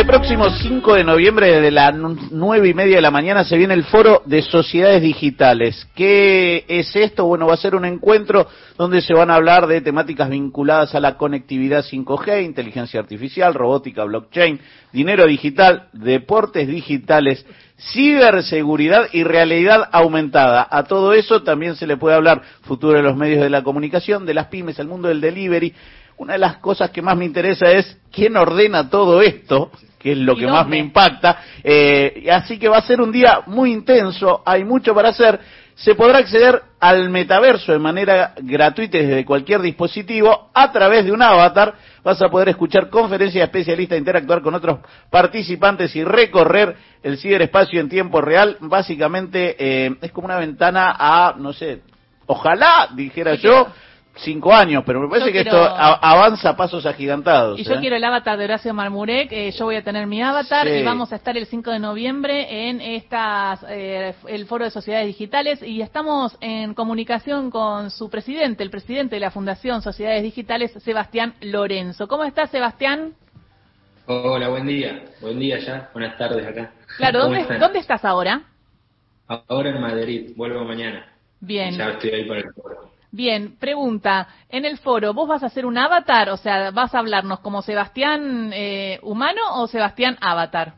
Este próximo 5 de noviembre, desde las 9 y media de la mañana, se viene el foro de sociedades digitales. ¿Qué es esto? Bueno, va a ser un encuentro donde se van a hablar de temáticas vinculadas a la conectividad 5G, inteligencia artificial, robótica, blockchain, dinero digital, deportes digitales, ciberseguridad y realidad aumentada. A todo eso también se le puede hablar futuro de los medios de la comunicación, de las pymes, el mundo del delivery, una de las cosas que más me interesa es quién ordena todo esto, que es lo que más me impacta. Eh, así que va a ser un día muy intenso, hay mucho para hacer. Se podrá acceder al metaverso de manera gratuita desde cualquier dispositivo a través de un avatar. Vas a poder escuchar conferencias especialistas, interactuar con otros participantes y recorrer el ciberespacio en tiempo real. Básicamente eh, es como una ventana a, no sé, ojalá, dijera yo, cinco años, pero me parece que esto avanza a pasos agigantados. Y yo ¿eh? quiero el avatar de Horacio Marmurek, eh, yo voy a tener mi avatar y vamos a estar el 5 de noviembre en estas, eh, el Foro de Sociedades Digitales y estamos en comunicación con su presidente, el presidente de la Fundación Sociedades Digitales, Sebastián Lorenzo. ¿Cómo estás, Sebastián? Hola, buen día. Buen día ya. Buenas tardes acá. Claro, ¿dónde, ¿dónde estás ahora? Ahora en Madrid, vuelvo mañana. Bien. Ya estoy ahí para el foro. Bien, pregunta, en el foro, ¿vos vas a hacer un avatar? O sea, ¿vas a hablarnos como Sebastián eh, humano o Sebastián avatar?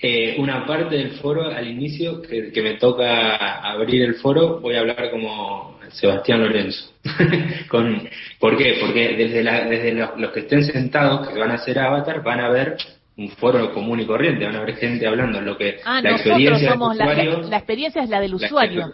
Eh, una parte del foro al inicio, que, me toca abrir el foro, voy a hablar como Sebastián Lorenzo. Con, ¿Por qué? Porque desde, desde los, que estén sentados, que van a hacer avatar, van a ver un foro común y corriente, van a ver gente hablando, lo que ah, la experiencia somos la, la, experiencia es la del usuario.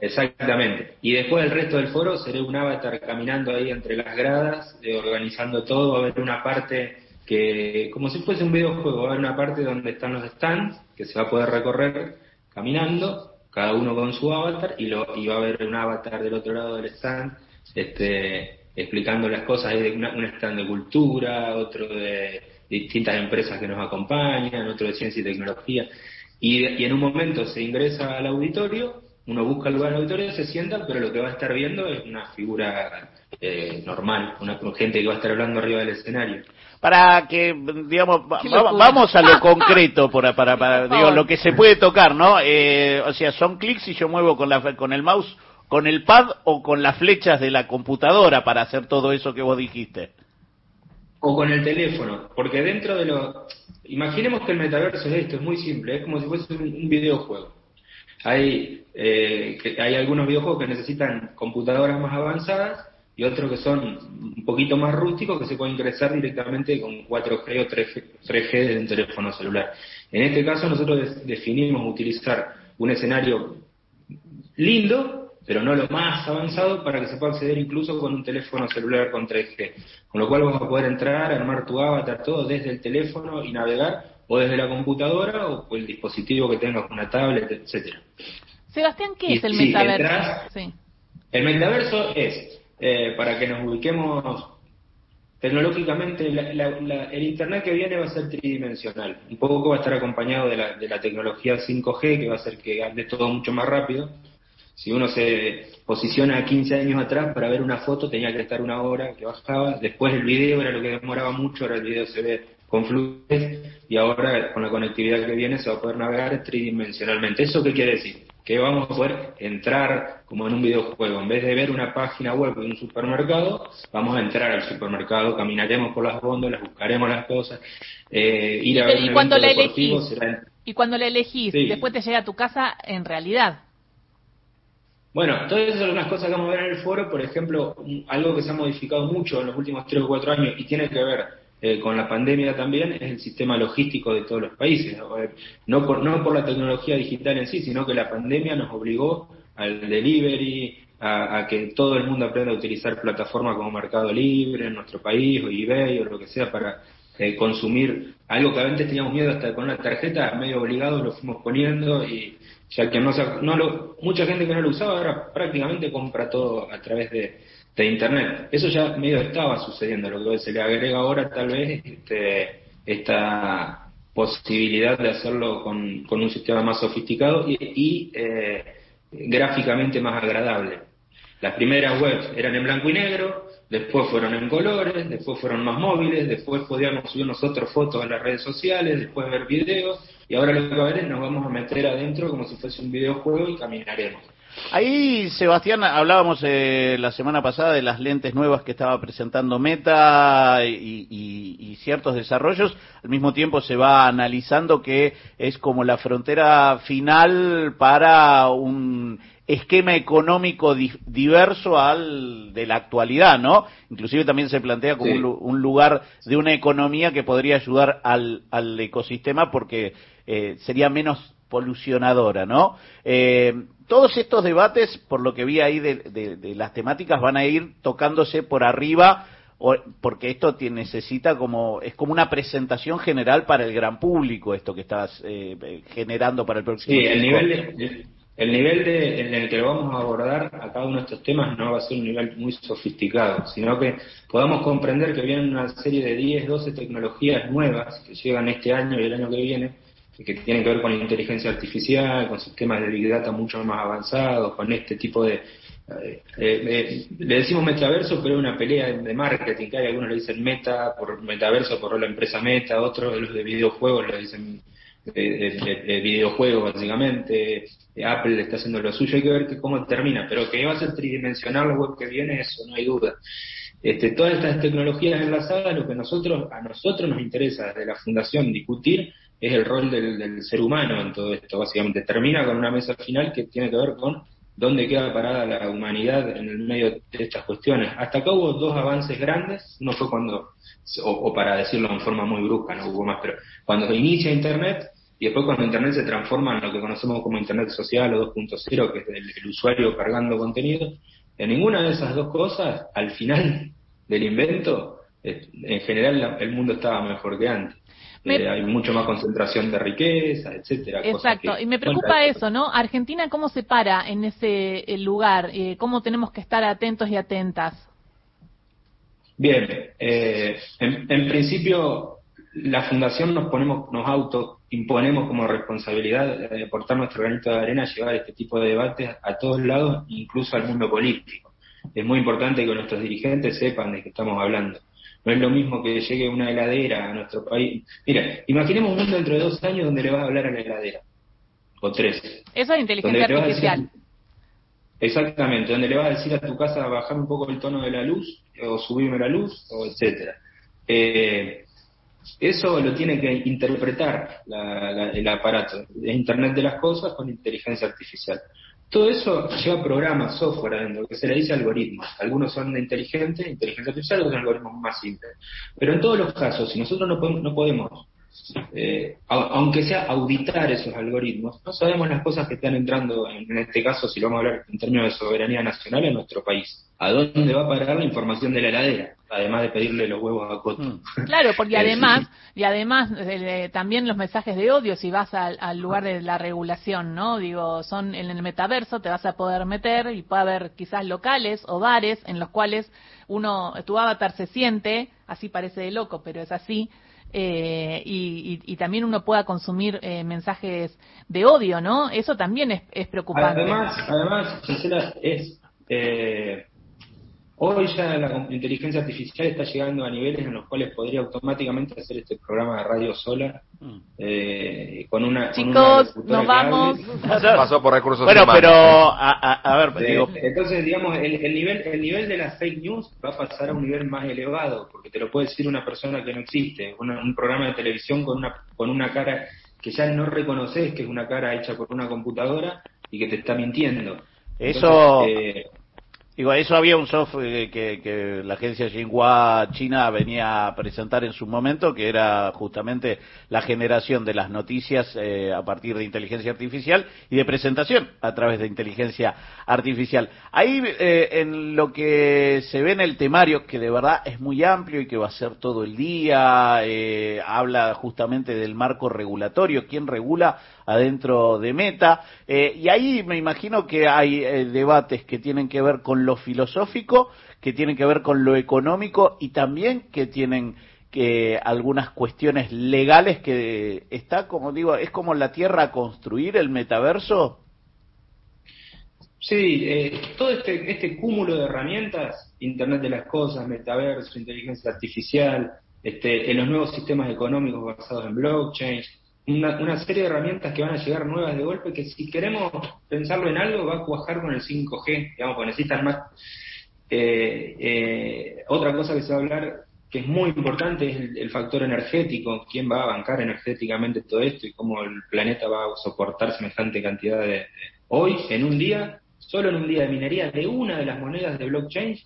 Exactamente. Y después el resto del foro seré un avatar caminando ahí entre las gradas, eh, organizando todo. Va a haber una parte que, como si fuese un videojuego, va a haber una parte donde están los stands, que se va a poder recorrer caminando, cada uno con su avatar, y, lo, y va a haber un avatar del otro lado del stand, este, explicando las cosas. Hay un stand de cultura, otro de distintas empresas que nos acompañan, otro de ciencia y tecnología. Y, y en un momento se ingresa al auditorio uno busca el lugar auditorio, se sienta, pero lo que va a estar viendo es una figura eh, normal, una gente que va a estar hablando arriba del escenario. Para que, digamos, vamos a lo concreto, para, para, para digo, lo que se puede tocar, ¿no? Eh, o sea, son clics y yo muevo con, la, con el mouse, con el pad o con las flechas de la computadora para hacer todo eso que vos dijiste. O con el teléfono, porque dentro de lo... Imaginemos que el metaverso es esto, es muy simple, es como si fuese un videojuego hay, eh, hay algunos videojuegos que necesitan computadoras más avanzadas y otros que son un poquito más rústicos que se pueden ingresar directamente con 4G o 3G, 3G desde un teléfono celular. En este caso nosotros definimos utilizar un escenario lindo, pero no lo más avanzado para que se pueda acceder incluso con un teléfono celular con 3G. Con lo cual vas a poder entrar, armar tu avatar, todo desde el teléfono y navegar o desde la computadora o el dispositivo que tengas, una tablet, etcétera. Sebastián, ¿qué es el metaverso? El metaverso es, eh, para que nos ubiquemos tecnológicamente, el Internet que viene va a ser tridimensional. Un poco va a estar acompañado de la, de la tecnología 5G, que va a hacer que ande todo mucho más rápido. Si uno se posiciona 15 años atrás para ver una foto, tenía que estar una hora que bajaba. Después el video era lo que demoraba mucho, ahora el video se ve con fluidez y ahora con la conectividad que viene se va a poder navegar tridimensionalmente. ¿Eso qué quiere decir? Que vamos a poder entrar como en un videojuego. En vez de ver una página web de un supermercado, vamos a entrar al supermercado, caminaremos por las góndolas, buscaremos las cosas, eh, ir a ver y cuando la elegís, Y cuando la elegís, después te llega a tu casa en realidad. Bueno, todas esas son unas cosas que vamos a ver en el foro, por ejemplo, algo que se ha modificado mucho en los últimos tres o cuatro años y tiene que ver eh, con la pandemia también es el sistema logístico de todos los países. ¿no? por, no por la tecnología digital en sí, sino que la pandemia nos obligó al delivery, a, que todo el mundo aprenda a utilizar plataformas como Mercado Libre en nuestro país, o eBay, o lo que sea, para eh, consumir algo que antes teníamos miedo hasta con una tarjeta, medio obligado lo fuimos poniendo y ya que no, no lo, mucha gente que no lo usaba ahora prácticamente compra todo a través de, Internet. Eso ya medio estaba sucediendo, lo que se le agrega ahora tal vez este, esta posibilidad de hacerlo con, un sistema más sofisticado y, eh, gráficamente más agradable. Las primeras webs eran en blanco y negro, después fueron en colores, después fueron más móviles, después podíamos subir nosotros fotos en las redes sociales, después ver videos, y ahora lo que va a ver es nos vamos a meter adentro como si fuese un videojuego y caminaremos. Ahí, Sebastián, hablábamos eh, la semana pasada de las lentes nuevas que estaba presentando Meta y, y, ciertos desarrollos. Al mismo tiempo se va analizando que es como la frontera final para un esquema económico diverso al de la actualidad, ¿no? Inclusive también se plantea como un, lugar de una economía que podría ayudar al, al ecosistema porque eh, sería menos polucionadora, ¿no? Eh, todos estos debates, por lo que vi ahí de, las temáticas, van a ir tocándose por arriba, porque esto necesita como, es como una presentación general para el gran público, esto que estás eh, generando para el próximo Sí, el nivel, de, el nivel de, en el que vamos a abordar a cada uno de estos temas no va a ser un nivel muy sofisticado, sino que podamos comprender que vienen una serie de 10, 12 tecnologías nuevas que llegan este año y el año que viene, que tienen que ver con inteligencia artificial, con sistemas de Big Data mucho más avanzados, con este tipo de... Eh, eh, le decimos metaverso, pero es una pelea de marketing, que hay algunos le dicen meta por metaverso por la empresa meta, otros de los de videojuegos le dicen videojuegos básicamente, Apple está haciendo lo suyo, hay que ver que cómo termina, pero que va a ser tridimensional la web que viene, eso no hay duda. Este, todas estas tecnologías enlazadas, lo que nosotros, a nosotros nos interesa desde la Fundación discutir es el rol del, ser humano en todo esto, básicamente. Termina con una mesa final que tiene que ver con dónde queda parada la humanidad en el medio de estas cuestiones. Hasta acá hubo dos avances grandes, no fue cuando, o, para decirlo en forma muy brusca, no hubo más, pero cuando inicia Internet y después cuando Internet se transforma en lo que conocemos como Internet social o 2.0, que es el, usuario cargando contenido, en ninguna de esas dos cosas, al final del invento, en general el mundo estaba mejor que antes. Eh, hay mucho más concentración de riqueza, etcétera. Exacto, y me preocupa eso, ¿no? Argentina, ¿cómo se para en ese eh, lugar? Eh, ¿Cómo tenemos que estar atentos y atentas? Bien, en, principio la fundación nos ponemos, nos auto imponemos como responsabilidad de aportar nuestro granito de arena, llevar este tipo de debates a todos lados, incluso al mundo político. Es muy importante que nuestros dirigentes sepan de qué estamos hablando. No es lo mismo que llegue una heladera a nuestro país. Mira, imaginemos un mundo dentro de dos años donde le vas a hablar a la heladera. O tres. Eso es inteligencia artificial. exactamente, donde le vas a decir a tu casa bajar un poco el tono de la luz, o subirme la luz, o etcétera. Eh, eso lo tiene que interpretar el aparato de Internet de las Cosas con inteligencia artificial. Todo eso lleva programas, software adentro, que se le dice algoritmos. Algunos son de inteligente, inteligencia artificial, otros son algoritmos más simples. Pero en todos los casos, si nosotros no podemos, no podemos eh, aunque sea auditar esos algoritmos, no sabemos las cosas que están entrando, en, este caso, si lo vamos a hablar en términos de soberanía nacional en nuestro país. ¿A dónde va a parar la información de la heladera? Además de pedirle los huevos a Coto. Mm. Claro, porque además, y además eh, también los mensajes de odio, si vas al, lugar de la regulación, ¿no? Digo, son en el metaverso, te vas a poder meter y puede haber quizás locales o bares en los cuales uno, tu avatar se siente, así parece de loco, pero es así, eh, y, también uno pueda consumir eh, mensajes de odio, ¿no? Eso también es, es preocupante. Además, además, es eh, Hoy ya la inteligencia artificial está llegando a niveles en los cuales podría automáticamente hacer este programa de radio sola mm. eh, con una chicos nos vamos. pasó por recursos bueno pero a, ver digo... entonces digamos el, nivel el nivel de las fake news va a pasar a un nivel más elevado porque te lo puede decir una persona que no existe un programa de televisión con una con una cara que ya no reconoces que es una cara hecha por una computadora y que te está mintiendo. Eso eh, Digo, eso había un software que, la agencia Xinhua China venía a presentar en su momento, que era justamente la generación de las noticias eh, a partir de inteligencia artificial y de presentación a través de inteligencia artificial. Ahí, eh, en lo que se ve en el temario, que de verdad es muy amplio y que va a ser todo el día, eh, habla justamente del marco regulatorio, quién regula adentro de Meta, y ahí me imagino que hay debates que tienen que ver con lo filosófico, que tienen que ver con lo económico y también que tienen que algunas cuestiones legales que está como digo es como la tierra a construir el metaverso. Sí, eh, todo este, este cúmulo de herramientas, Internet de las Cosas, metaverso, inteligencia artificial, este, en los nuevos sistemas económicos basados en blockchain, una, serie de herramientas que van a llegar nuevas de golpe, que si queremos pensarlo en algo, va a cuajar con el 5G, digamos, porque necesitan más. Eh, eh, otra cosa que se va a hablar que es muy importante es el, factor energético, quién va a bancar energéticamente todo esto y cómo el planeta va a soportar semejante cantidad de... Hoy, en un día, solo en un día de minería de una de las monedas de blockchain,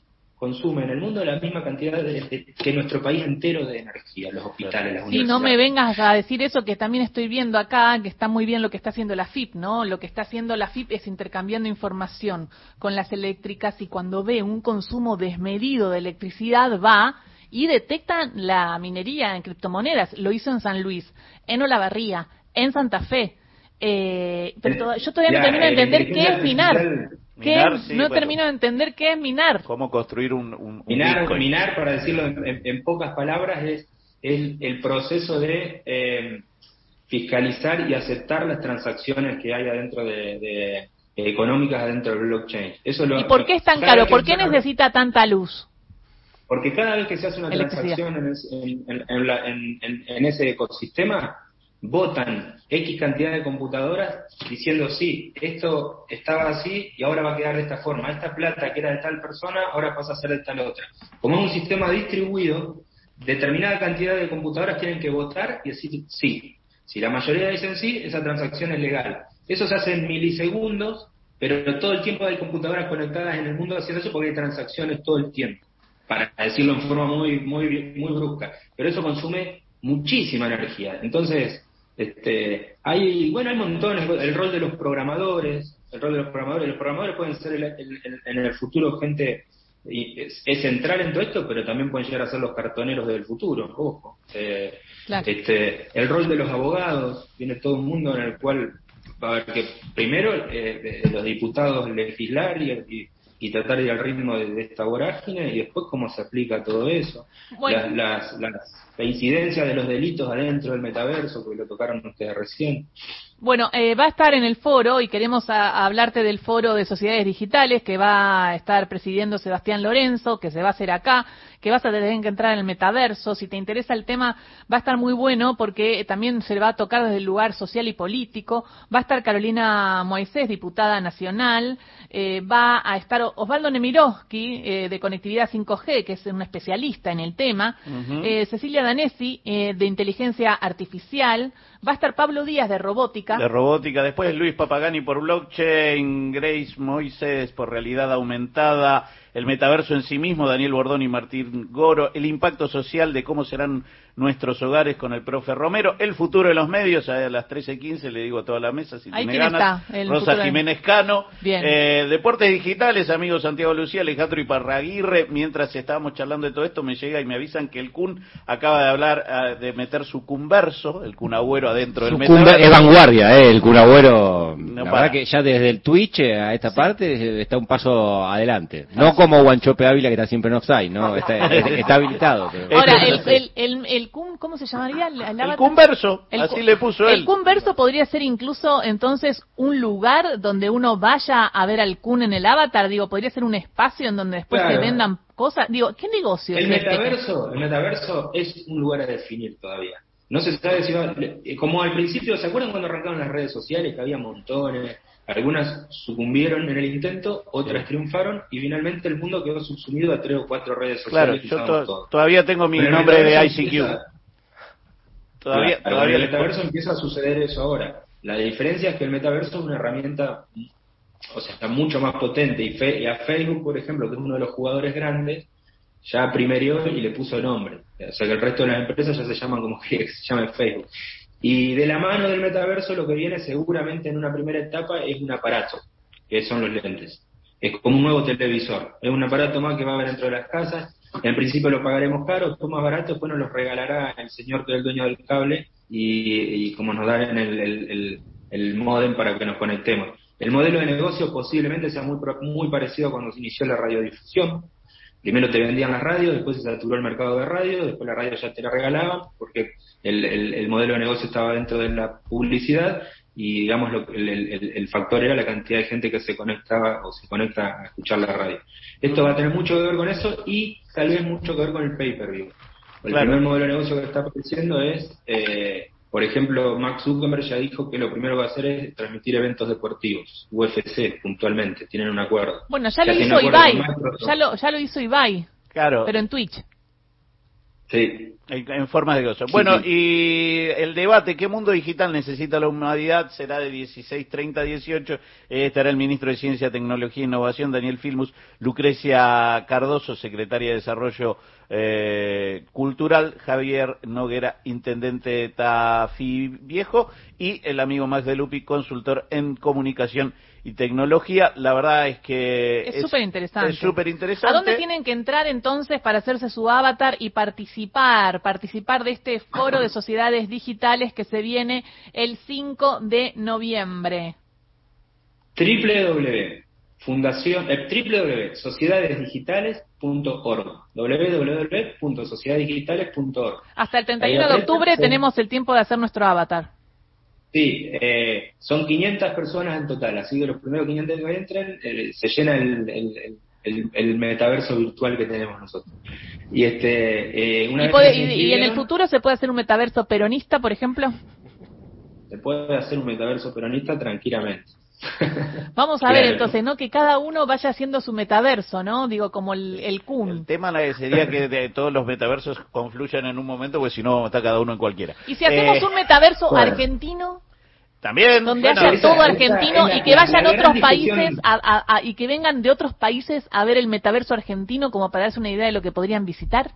consume en el mundo la misma cantidad de, que nuestro país entero de energía, los hospitales, las sí, no me vengas a decir eso, que también estoy viendo acá, que está muy bien lo que está haciendo la FIP, ¿no? Lo que está haciendo la FIP es intercambiando información con las eléctricas y cuando ve un consumo desmedido de electricidad va y detectan la minería en criptomonedas. Lo hizo en San Luis, en Olavarría, en Santa Fe. Eh, pero yo todavía no termino de entender qué es minar. No termino de entender qué es minar. ¿Cómo construir un, minar? Minar, para decirlo en, pocas palabras, es, el proceso de eh, fiscalizar y aceptar las transacciones que hay adentro de, económicas adentro del blockchain. Eso ¿Y por qué es tan caro? ¿Por qué necesita tanta luz? Porque cada vez que se hace una transacción en, ese ecosistema, votan X cantidad de computadoras diciendo, sí, esto estaba así y ahora va a quedar de esta forma. Esta plata que era de tal persona, ahora pasa a ser de tal otra. Como es un sistema distribuido, determinada cantidad de computadoras tienen que votar y decir sí. Si la mayoría dicen sí, esa transacción es legal. Eso se hace en milisegundos, pero todo el tiempo hay computadoras conectadas en el mundo haciendo eso porque hay transacciones todo el tiempo para decirlo en forma muy, muy, muy brusca, pero eso consume muchísima energía. Entonces, este, hay, bueno, hay montones, el rol de los programadores, el rol de los programadores, los programadores pueden ser en el futuro gente es, central en todo esto, pero también pueden llegar a ser los cartoneros del futuro, ojo. Eh, este, el rol de los abogados, viene todo un mundo en el cual va a haber que primero eh, los diputados legislar y, y tratar de ir al ritmo de, esta vorágine y después cómo se aplica todo eso. las, la incidencia de los delitos adentro del metaverso, que lo tocaron ustedes recién. Bueno, eh, va a estar en el foro y queremos hablarte del foro de sociedades digitales que va a estar presidiendo Sebastián Lorenzo, que se va a hacer acá, que vas a tener que entrar en el metaverso. Si te interesa el tema, va a estar muy bueno porque también se va a tocar desde el lugar social y político. Va a estar Carolina Moisés, diputada nacional. Eh, va a estar Osvaldo Nemirovsky, eh, de Conectividad 5G, que es un especialista en el tema. Cecilia Danesi, de Inteligencia Artificial. Va a estar Pablo Díaz, de Robótica de robótica. Después Luis Papagani por blockchain, Grace Moises por realidad aumentada, el metaverso en sí mismo, Daniel Bordón y Martín Goro, el impacto social de cómo serán nuestros hogares con el profe Romero, el futuro de los medios, a las 13.15 le digo a toda la mesa si tiene ganas, Rosa Jiménez Cano, eh, Deportes Digitales, amigos Santiago Lucía, Alejandro Iparraguirre, mientras estábamos charlando de todo esto me llega y me avisan que el Kun acaba de hablar, ah, de meter su Cunverso, el Kun Agüero adentro del metaverso. Es vanguardia, eh, el Kun Agüero, la verdad que ya desde el Twitch a esta parte está un paso adelante, no ah, como Guanchope Ávila que está siempre en offside, ¿no? Está, está habilitado. Ahora, el, el, el, ¿cómo se llamaría? El, Cunverso, así le puso él. El Cunverso podría ser incluso entonces un lugar donde uno vaya a ver al Kun en el avatar, digo, podría ser un espacio en donde después se vendan cosas, digo, ¿qué negocio el este? metaverso, El metaverso es un lugar a definir todavía. No se sabe si va, como al principio, ¿se acuerdan cuando arrancaron las redes sociales que había montones? Algunas sucumbieron en el intento, otras triunfaron y finalmente el mundo quedó subsumido a tres o cuatro redes sociales. Claro, yo todavía tengo mi nombre de ICQ. todavía, todavía el metaverso empieza a suceder eso ahora. La diferencia es que el metaverso es una herramienta, o sea, está mucho más potente y, a Facebook, por ejemplo, que es uno de los jugadores grandes, ya primerió y le puso nombre. O sea que el resto de las empresas ya se llaman como que se llama Facebook. Y de la mano del metaverso lo que viene seguramente en una primera etapa es un aparato, que son los lentes. Es como un nuevo televisor. Es un aparato más que va a haber dentro de las casas. En principio lo pagaremos caro, después más barato, después nos lo regalará el señor que es el dueño del cable y, como nos dan el, el, el, modem para que nos conectemos. El modelo de negocio posiblemente sea muy, muy parecido a cuando se inició la radiodifusión. Primero te vendían las radios, después se saturó el mercado de radio, después la radio ya te la regalaban, porque el, el, modelo de negocio estaba dentro de la publicidad y digamos el, factor era la cantidad de gente que se conectaba o se conecta a escuchar la radio. Esto va a tener mucho que ver con eso y tal vez mucho que ver con el pay-per-view. El primer modelo de negocio que está apareciendo es, eh, por ejemplo, Max Zuckerberg ya dijo que lo primero que va a hacer es transmitir eventos deportivos, UFC puntualmente, tienen un acuerdo. Bueno, ya, lo hizo Ibai, ya lo, ya lo hizo Ibai, claro. pero en Twitch. Sí. En, forma de gozo. Bueno, y el debate, ¿qué mundo digital necesita la humanidad? Será de 16, 30, 18. estará el ministro de Ciencia, Tecnología e Innovación, Daniel Filmus, Lucrecia Cardoso, secretaria de Desarrollo eh, Cultural, Javier Noguera, intendente Tafi Viejo, y el amigo Max de Lupi, consultor en comunicación y tecnología. La verdad es que es súper interesante. Es súper interesante. ¿A dónde tienen que entrar entonces para hacerse su avatar y participar, participar de este foro de sociedades digitales que se viene el 5 de noviembre? www fundación eh, www.sociedadesdigitales.org www.sociedadesdigitales.org Hasta el 31 de octubre tenemos el tiempo de hacer nuestro avatar. Sí, eh, son 500 personas en total, así que los primeros 500 que entren eh, se llena el, el, metaverso virtual que tenemos nosotros. Y este eh, una ¿Y, en el futuro se puede hacer un metaverso peronista, por ejemplo? Se puede hacer un metaverso peronista tranquilamente. Vamos a ver entonces, ¿no? Que cada uno vaya haciendo su metaverso, ¿no? Digo, como el, el Kun. El tema sería que todos los metaversos confluyan en un momento, porque si no está cada uno en cualquiera. ¿Y si hacemos eh, un metaverso argentino? También. Donde haya todo argentino y que vayan otros países y que vengan de otros países a ver el metaverso argentino como para darse una idea de lo que podrían visitar.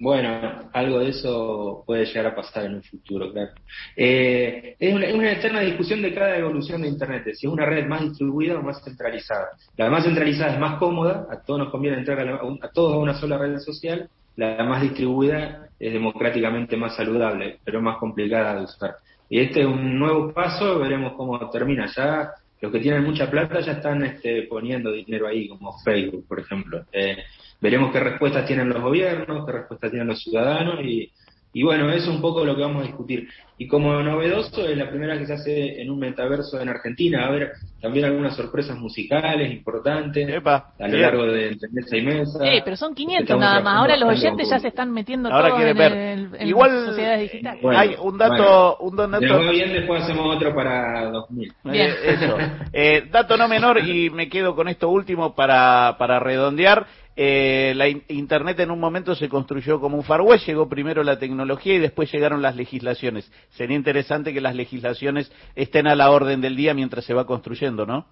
Bueno, algo de eso puede llegar a pasar en un futuro, claro. Eh, es, una, eterna discusión de cada evolución de Internet, si es una red más distribuida o más centralizada. La más centralizada es más cómoda, a todos nos conviene entrar a, a todos a una sola red social, la más distribuida es democráticamente más saludable, pero más complicada de usar. Y este es un nuevo paso, veremos cómo termina. Ya los que tienen mucha plata ya están este, poniendo dinero ahí, como Facebook, por ejemplo. Eh, veremos qué respuestas tienen los gobiernos, qué respuestas tienen los ciudadanos y, y bueno, eso es un poco lo que vamos a discutir. Y como novedoso, es la primera que se hace en un metaverso en Argentina. A ver, también algunas sorpresas musicales importantes a lo largo de mesa y mesa. Eh, pero son 500 nada más. Ahora los oyentes ya se están metiendo Ahora todos en, ver. El, Igual sociedades digitales. hay un dato... un dato... bien, después hacemos otro para 2000. Bien. eso. Eh, dato no menor, y me quedo con esto último para, para redondear. Eh, la Internet en un momento se construyó como un far llegó primero la tecnología y después llegaron las legislaciones. Sería interesante que las legislaciones estén a la orden del día mientras se va construyendo, ¿no?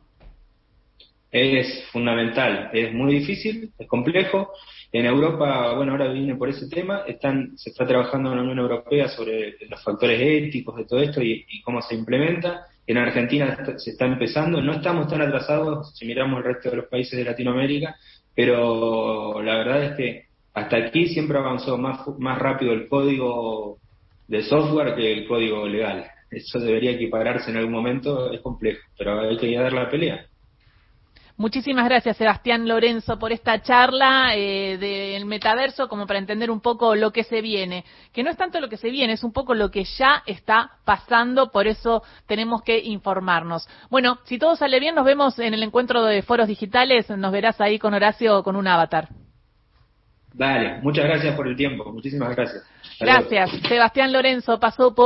Es fundamental, es muy difícil, es complejo. En Europa, bueno, ahora viene por ese tema, están, se está trabajando en la Unión Europea sobre los factores éticos de todo esto y cómo se implementa. En Argentina se está empezando, no estamos tan atrasados si miramos el resto de los países de Latinoamérica, pero la verdad es que hasta aquí siempre avanzó más, más rápido el código de software que el código legal. Eso debería equipararse en algún momento, es complejo, pero hay que dar la pelea. Muchísimas gracias, Sebastián Lorenzo, por esta charla eh, del metaverso, como para entender un poco lo que se viene. Que no es tanto lo que se viene, es un poco lo que ya está pasando, por eso tenemos que informarnos. Bueno, si todo sale bien, nos vemos en el encuentro de foros digitales, nos verás ahí con Horacio con un avatar. Dale, muchas gracias por el tiempo, muchísimas gracias. gracias. Sebastián Lorenzo pasó por